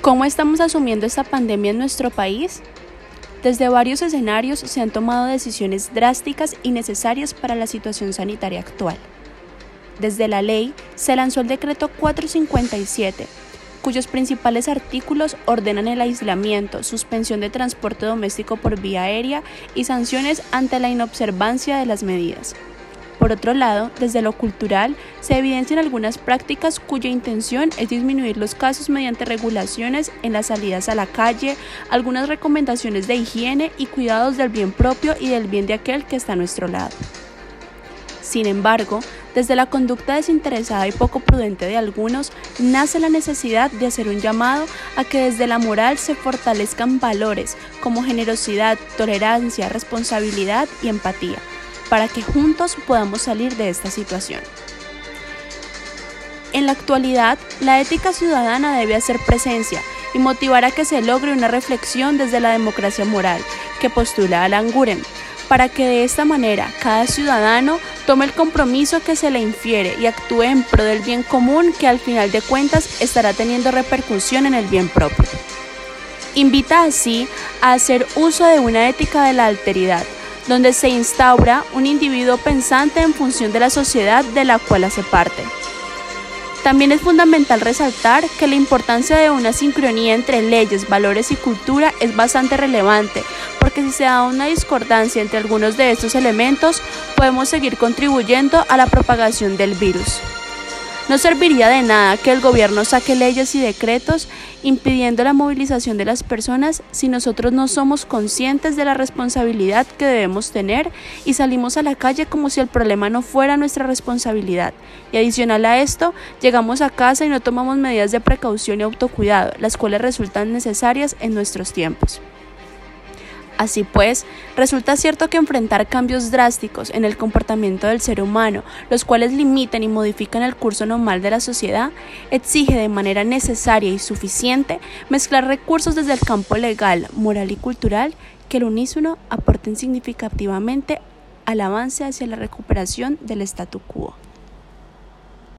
¿Cómo estamos asumiendo esta pandemia en nuestro país? Desde varios escenarios se han tomado decisiones drásticas y necesarias para la situación sanitaria actual. Desde la ley se lanzó el decreto 457, cuyos principales artículos ordenan el aislamiento, suspensión de transporte doméstico por vía aérea y sanciones ante la inobservancia de las medidas. Por otro lado, desde lo cultural, se evidencian algunas prácticas cuya intención es disminuir los casos mediante regulaciones en las salidas a la calle, algunas recomendaciones de higiene y cuidados del bien propio y del bien de aquel que está a nuestro lado. Sin embargo, desde la conducta desinteresada y poco prudente de algunos, nace la necesidad de hacer un llamado a que desde la moral se fortalezcan valores como generosidad, tolerancia, responsabilidad y empatía para que juntos podamos salir de esta situación. En la actualidad, la ética ciudadana debe hacer presencia y motivar a que se logre una reflexión desde la democracia moral que postula Alan Guren, para que de esta manera cada ciudadano tome el compromiso que se le infiere y actúe en pro del bien común que al final de cuentas estará teniendo repercusión en el bien propio. Invita así a hacer uso de una ética de la alteridad, donde se instaura un individuo pensante en función de la sociedad de la cual hace parte. También es fundamental resaltar que la importancia de una sincronía entre leyes, valores y cultura es bastante relevante, porque si se da una discordancia entre algunos de estos elementos, podemos seguir contribuyendo a la propagación del virus. No serviría de nada que el gobierno saque leyes y decretos impidiendo la movilización de las personas si nosotros no somos conscientes de la responsabilidad que debemos tener y salimos a la calle como si el problema no fuera nuestra responsabilidad. Y adicional a esto, llegamos a casa y no tomamos medidas de precaución y autocuidado, las cuales resultan necesarias en nuestros tiempos. Así pues, resulta cierto que enfrentar cambios drásticos en el comportamiento del ser humano, los cuales limitan y modifican el curso normal de la sociedad, exige de manera necesaria y suficiente mezclar recursos desde el campo legal, moral y cultural que al unísono aporten significativamente al avance hacia la recuperación del statu quo.